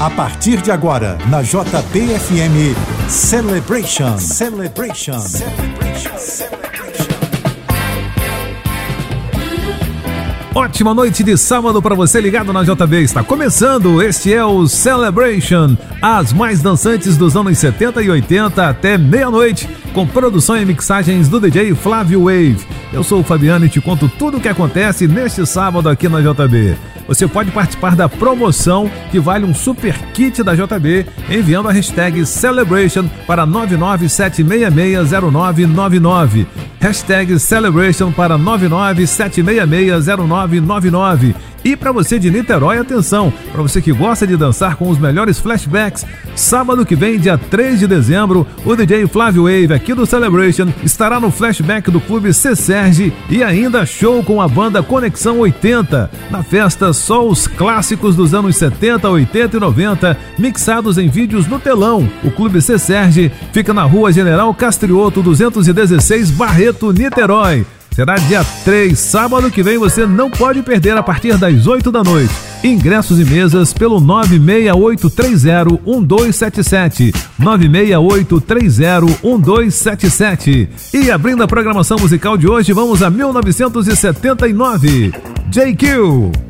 A partir de agora, na JBFM Celebration. Celebration. Celebration. Celebration. Ótima noite de sábado para você ligado na JB. Está começando, este é o Celebration, as mais dançantes dos anos 70 e 80 até meia-noite, com produção e mixagens do DJ Flávio Wave. Eu sou o Fabiano e te conto tudo o que acontece neste sábado aqui na JB. Você pode participar da promoção que vale um super kit da JB enviando a hashtag Celebration para 997660999. Hashtag Celebration para 997660999. E para você de Niterói, atenção, para você que gosta de dançar com os melhores flashbacks, sábado que vem, dia 3 de dezembro, o DJ Flávio Wave aqui do Celebration estará no flashback do Clube C Serge e ainda show com a banda Conexão 80. Na festa, só os clássicos dos anos 70, 80 e 90, mixados em vídeos no telão. O Clube C Serge fica na rua General Castrioto 216, Barreto, Niterói. Será dia 3, sábado que vem, você não pode perder a partir das 8 da noite. Ingressos e mesas pelo 968301277. 968301277. E abrindo a programação musical de hoje, vamos a 1979. JQ.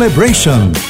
Celebration.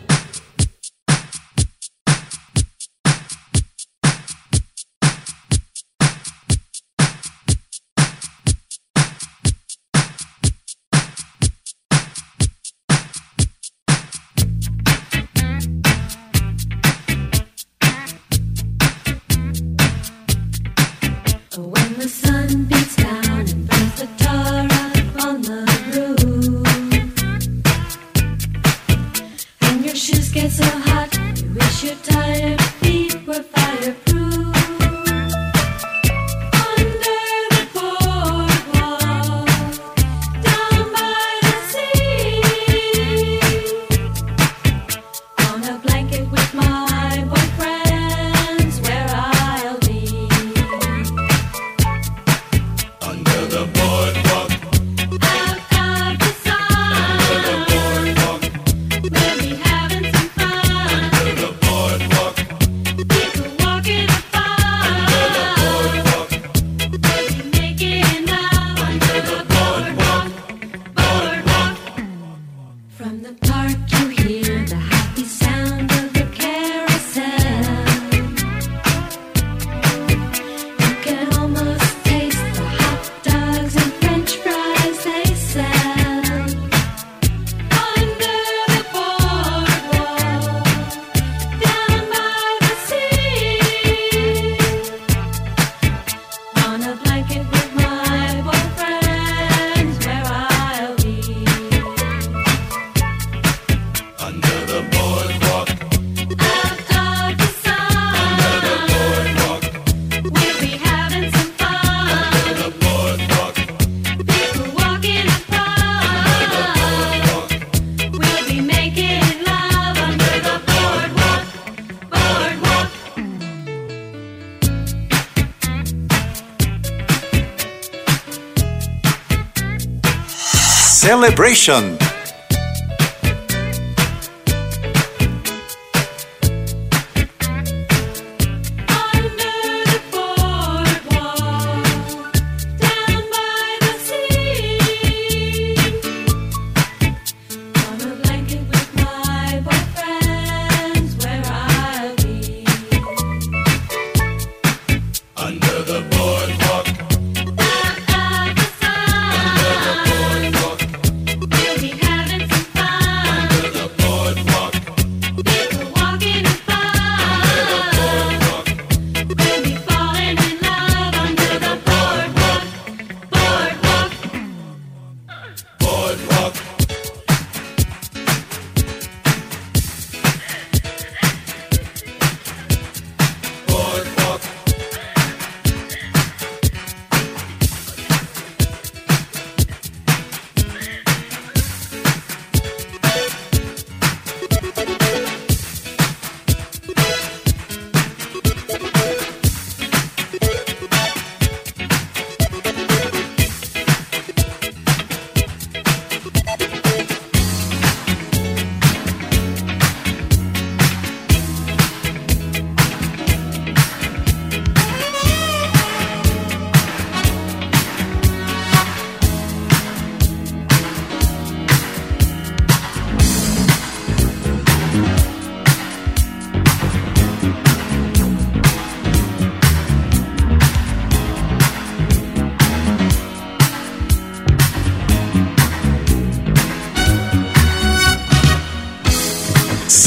Celebration.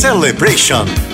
Celebration.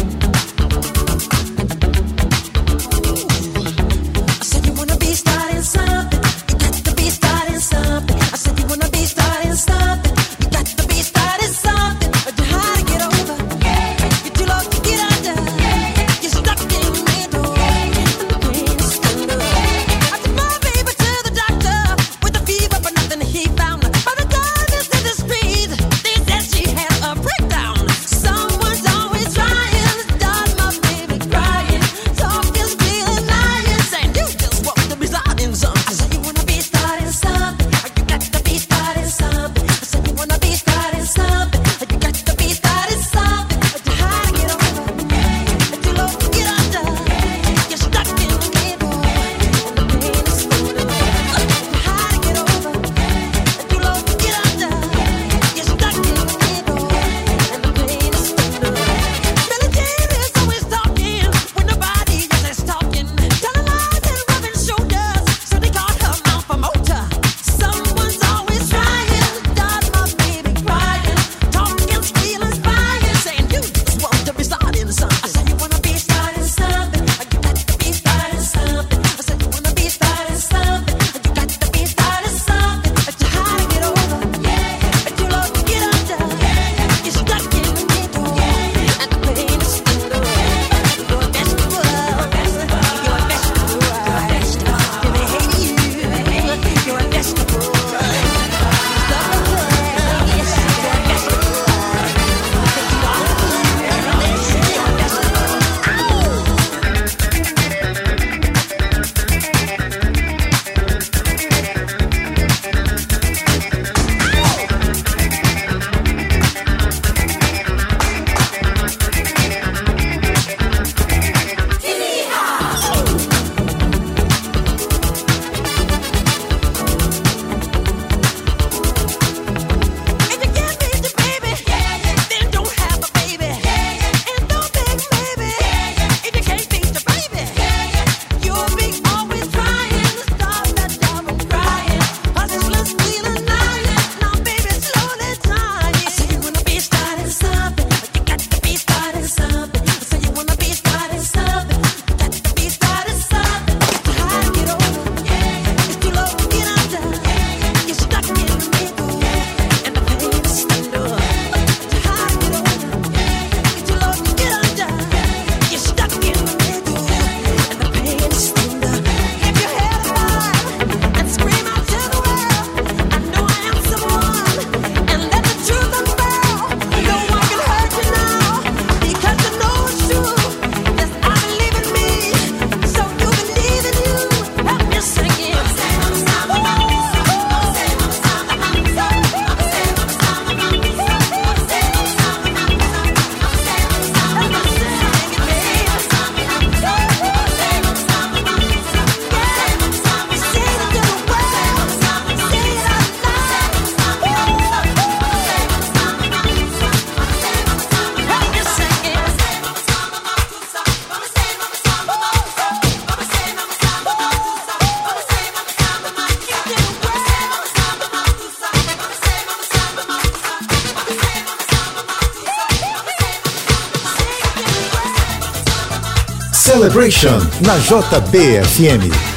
na JBFM.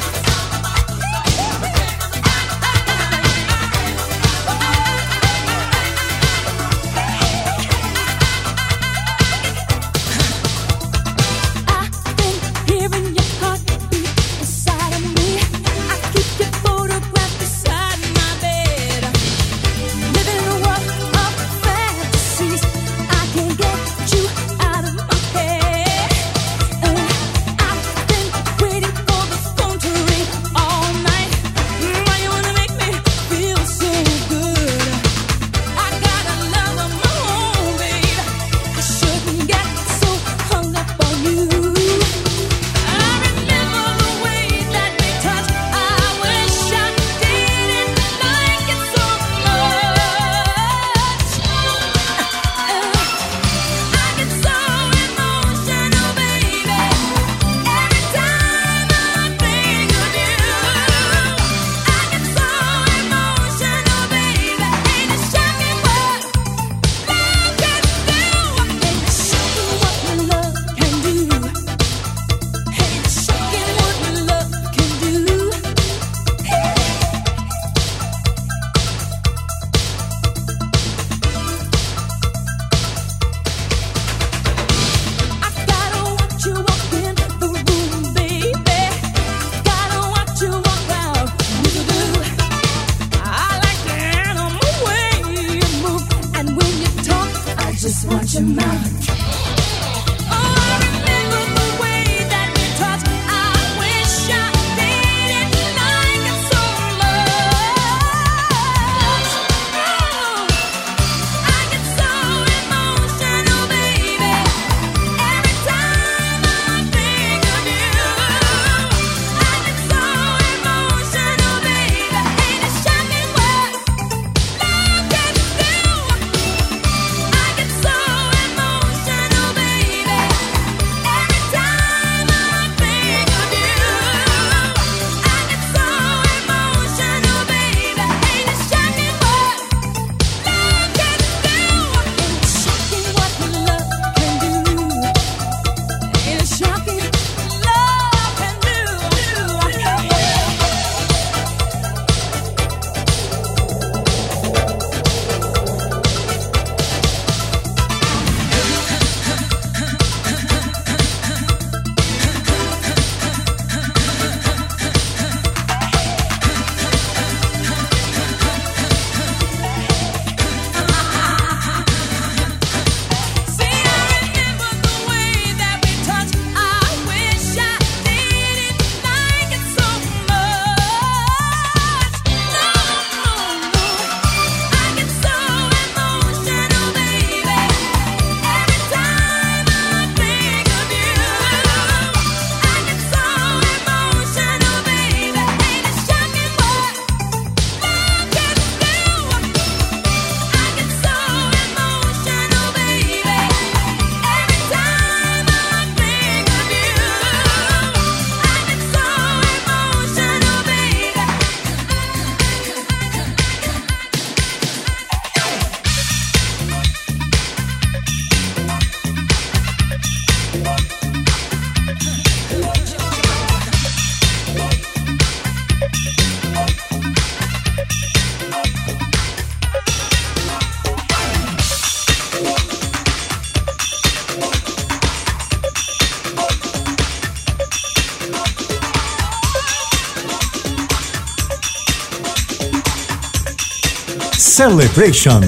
celebration.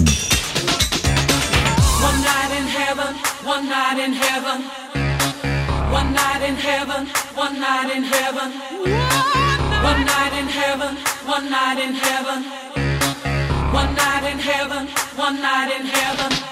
One night in heaven, one night in heaven. One night in heaven, one night in heaven. One night in heaven, one night in heaven. One night in heaven, one night in heaven.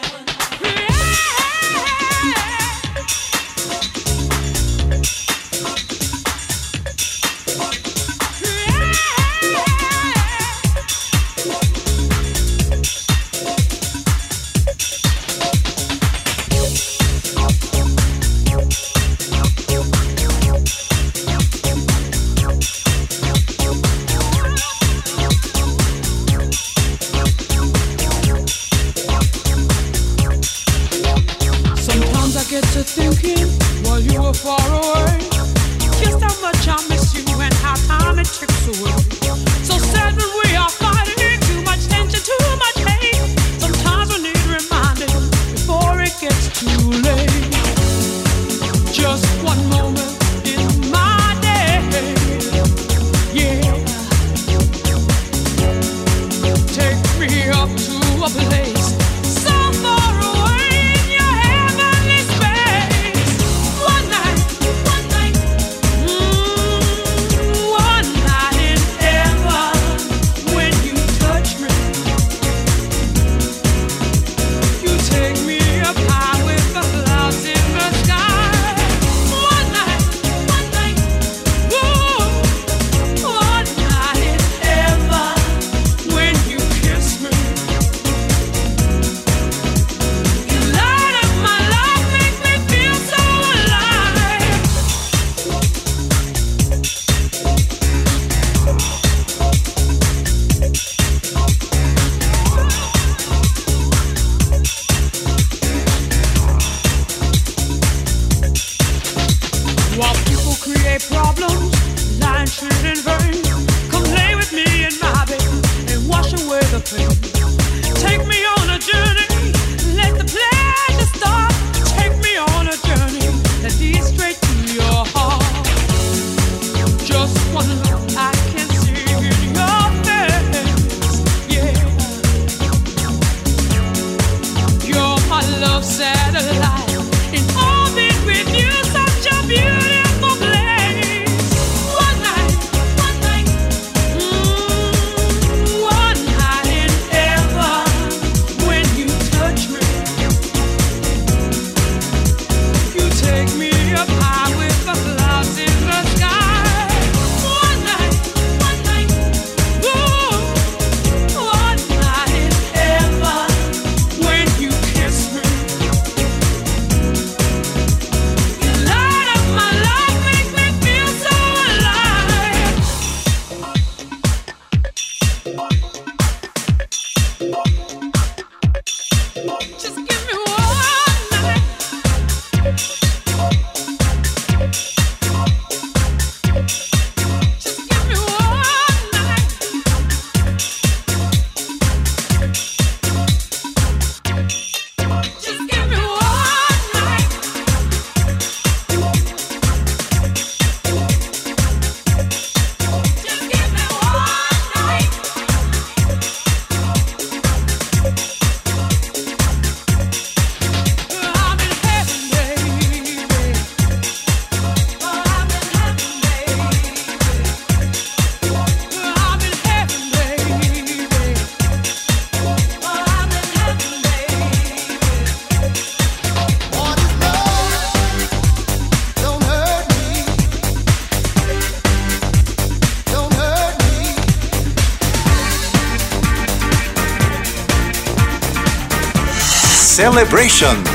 Celebration.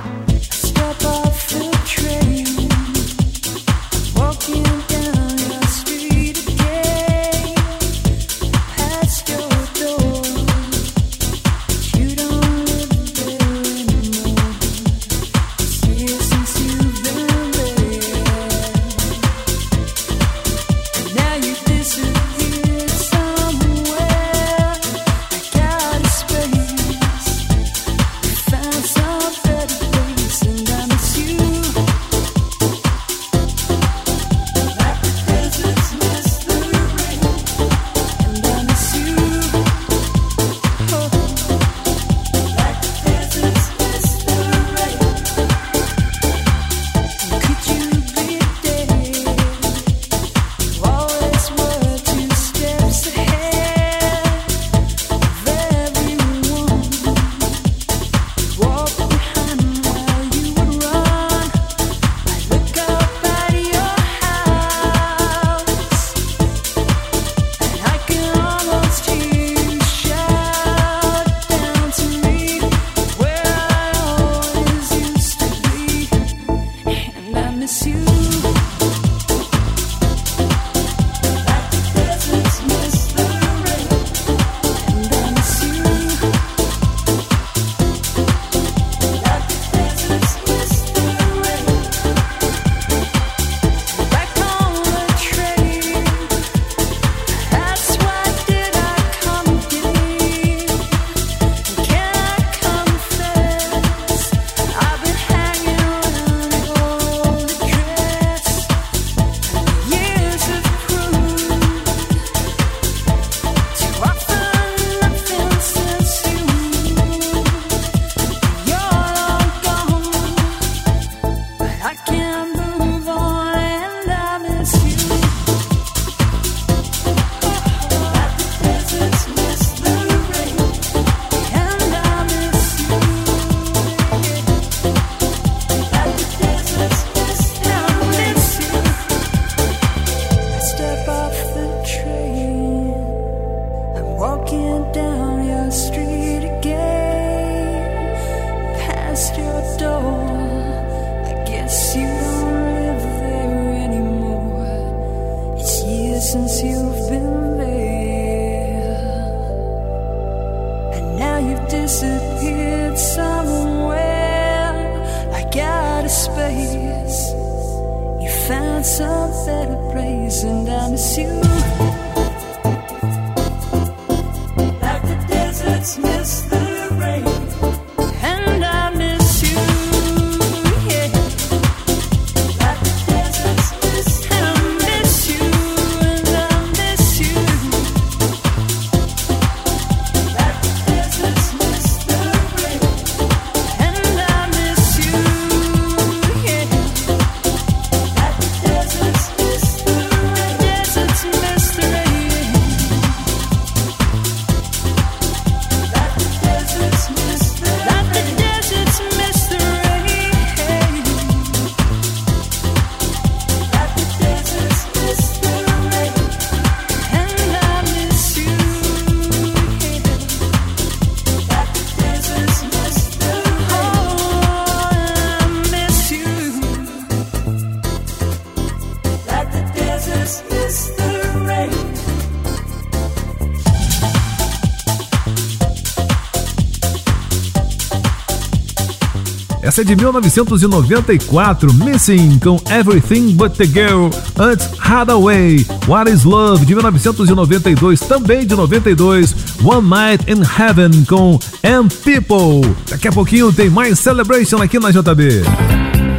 Essa é de 1994, Missing com Everything But The Girl. Antes, Hadaway, What Is Love, de 1992, também de 92. One Night in Heaven com And People. Daqui a pouquinho tem mais Celebration aqui na JB.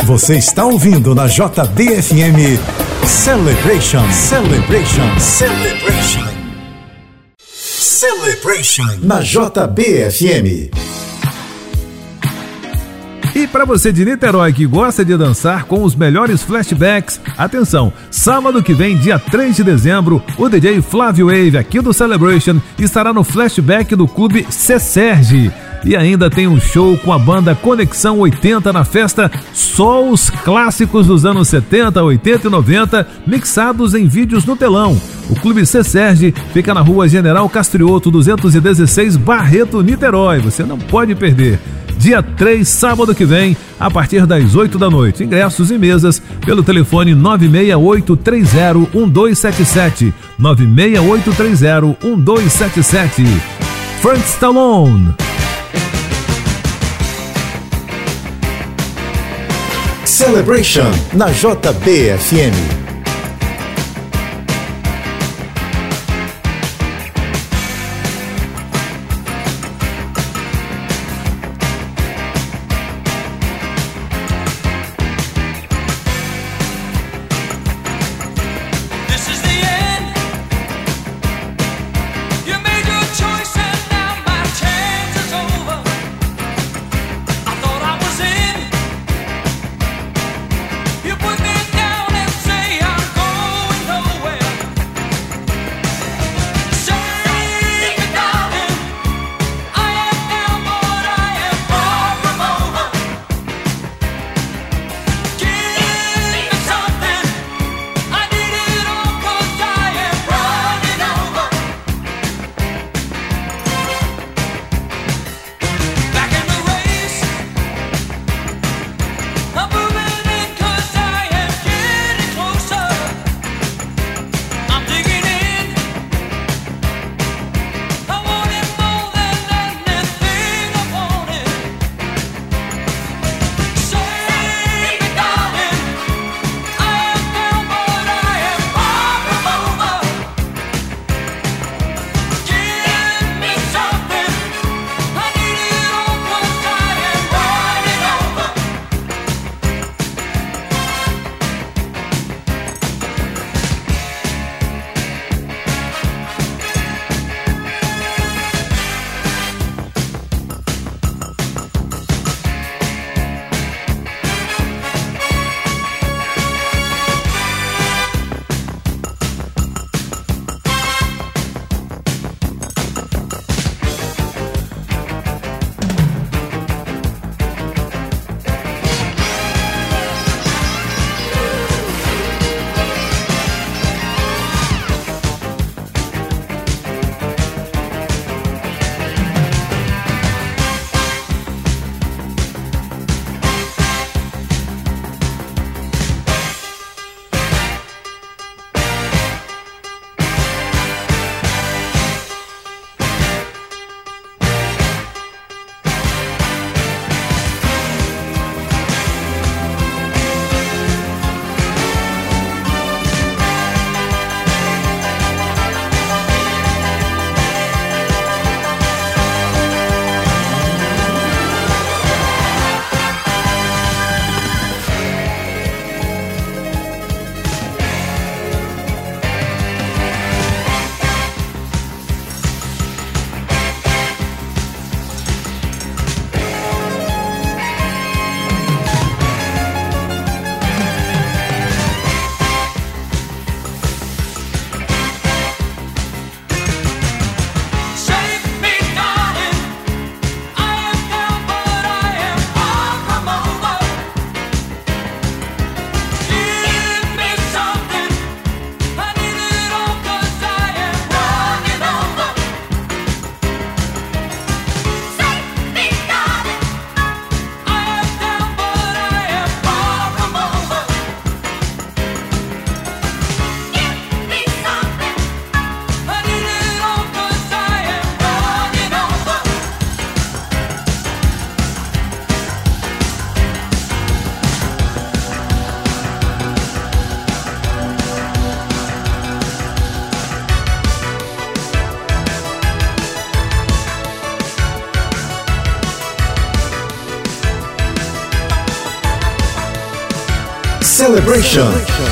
Você está ouvindo na JBFM Celebration, Celebration, Celebration. Celebration na JBFM para você de Niterói que gosta de dançar com os melhores flashbacks, atenção, sábado que vem, dia 3 de dezembro, o DJ Flávio Wave aqui do Celebration estará no flashback do clube C Serge. E ainda tem um show com a banda Conexão 80 na festa Só os clássicos dos anos 70, 80 e 90 mixados em vídeos no telão. O Clube C Serge fica na rua General Castrioto 216 Barreto, Niterói. Você não pode perder. Dia 3, sábado que vem, a partir das 8 da noite. Ingressos e mesas pelo telefone 968301277. 968301277. Frank Stallone. Celebration na JBFM. Celebration. Talking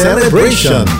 Celebration.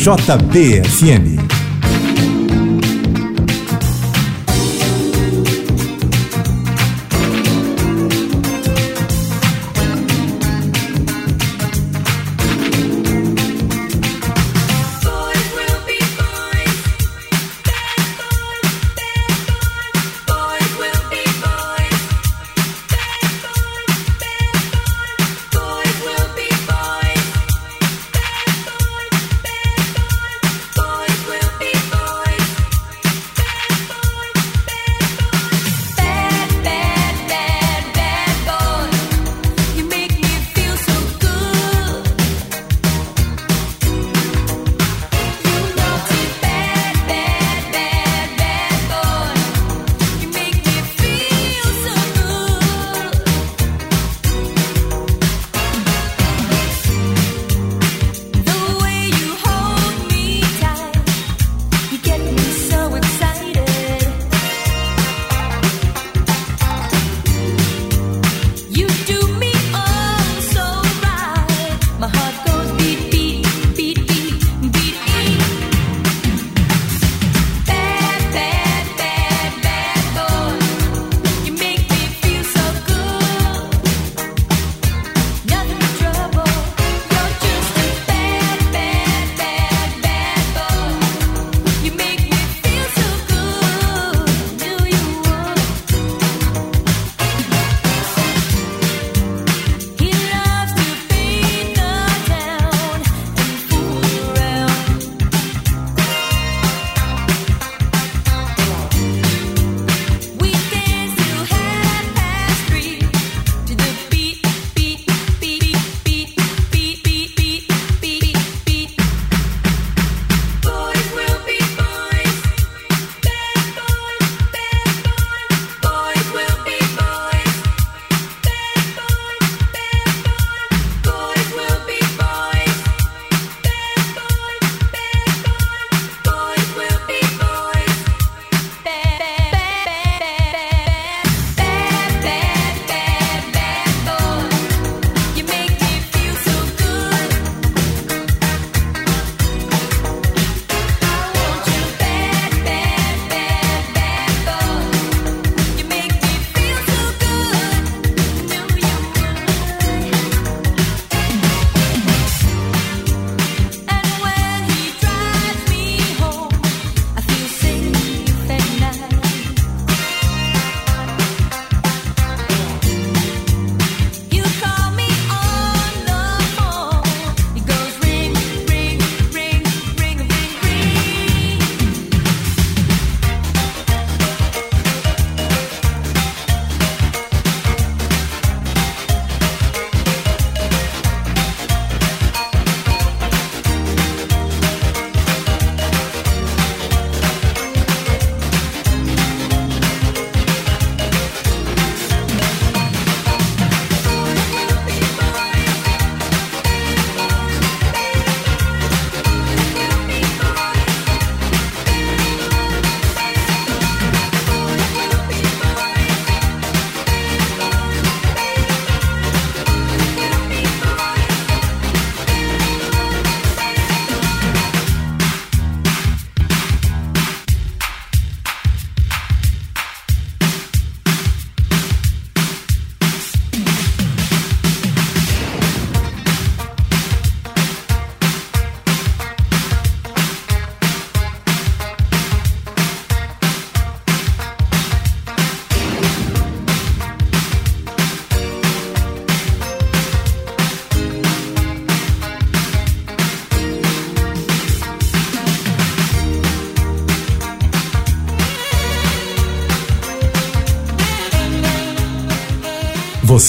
JBFM.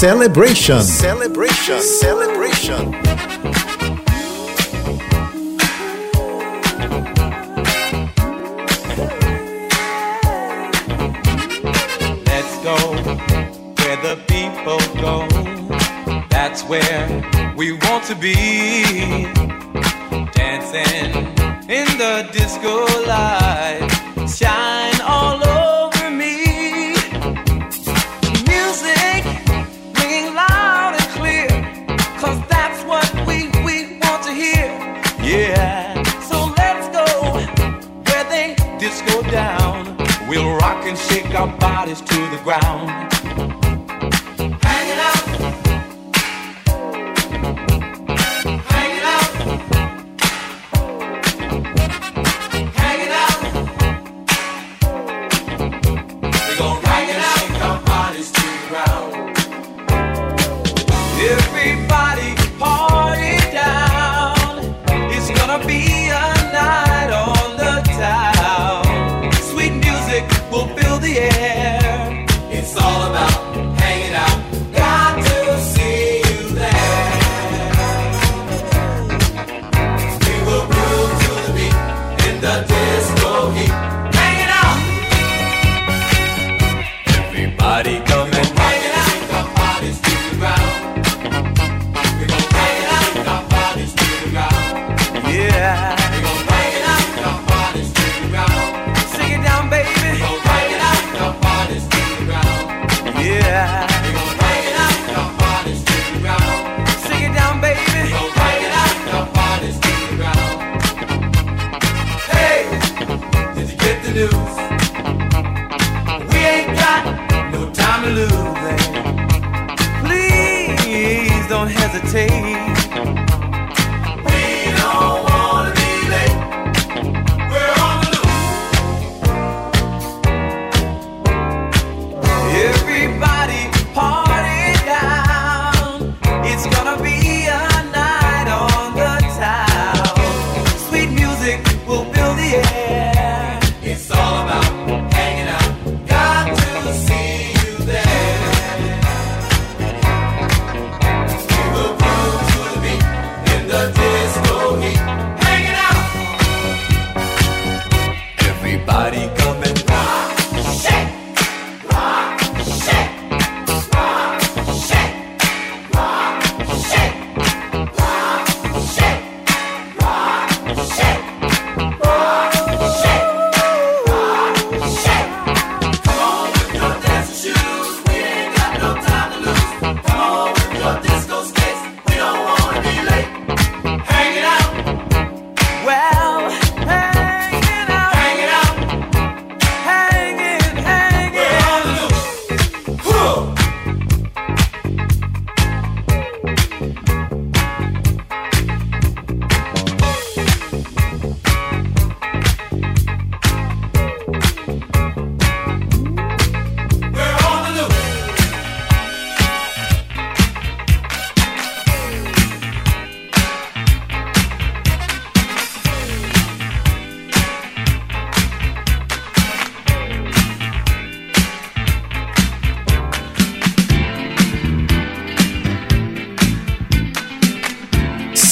Celebration. Celebration. Celebration. Let's go where the people go. That's where we want to be. ground.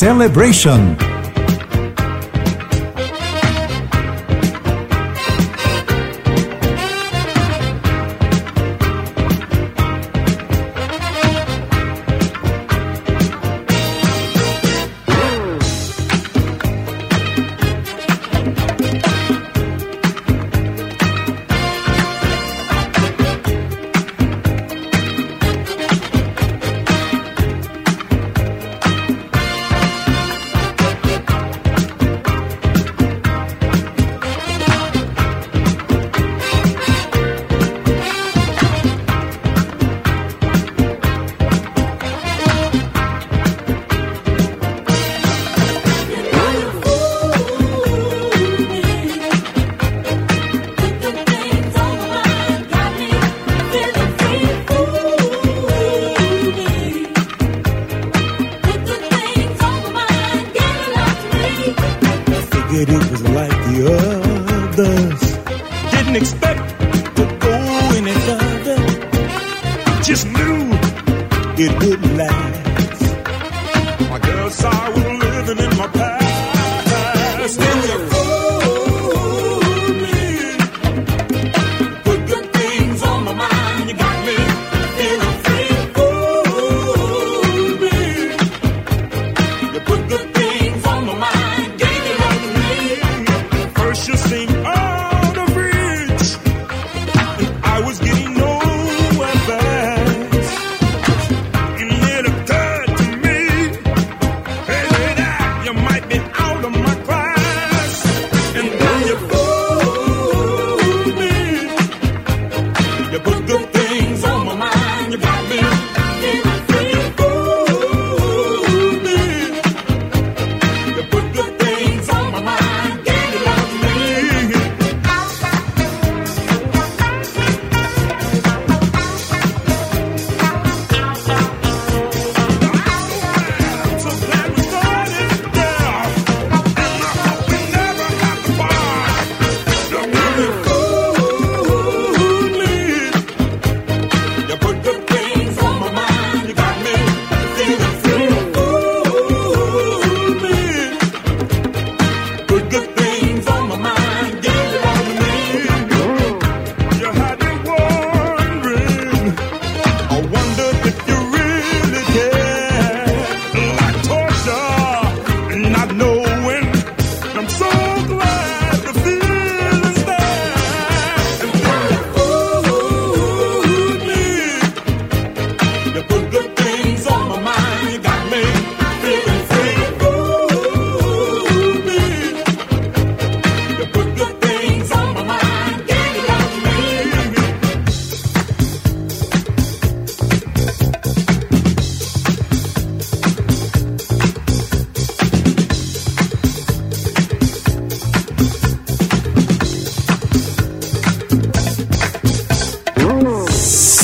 Celebration.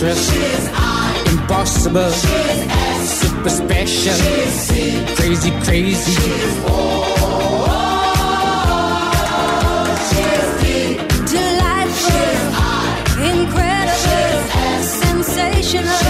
She's actress. Impossible. She's S Super special. She's C Crazy, crazy. Oh, she's D Delightful. She's I Incredible. She's S Sensational.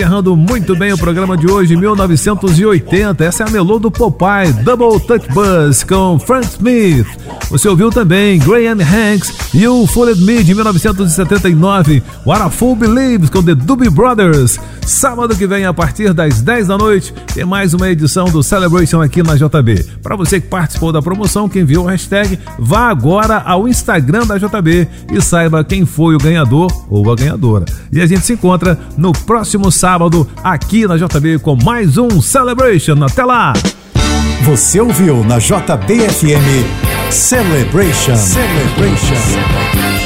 Encerrando muito bem o programa de hoje, 1980. Essa é a melô do Popeye, Double Touch Buzz com Frank Smith. Você ouviu também Graham Hanks e o Fooled Me de 1979. What a Fool Believes com The Doobie Brothers. Sábado que vem, a partir das 10 da noite, tem mais uma edição do Celebration aqui na JB. Para você que participou da promoção, que enviou o hashtag, vá agora ao Instagram da JB e saiba quem foi o ganhador ou a ganhadora. E a gente se encontra no próximo sábado aqui na JB com mais um Celebration. Até lá! Você ouviu na JBFM Celebration. Celebration.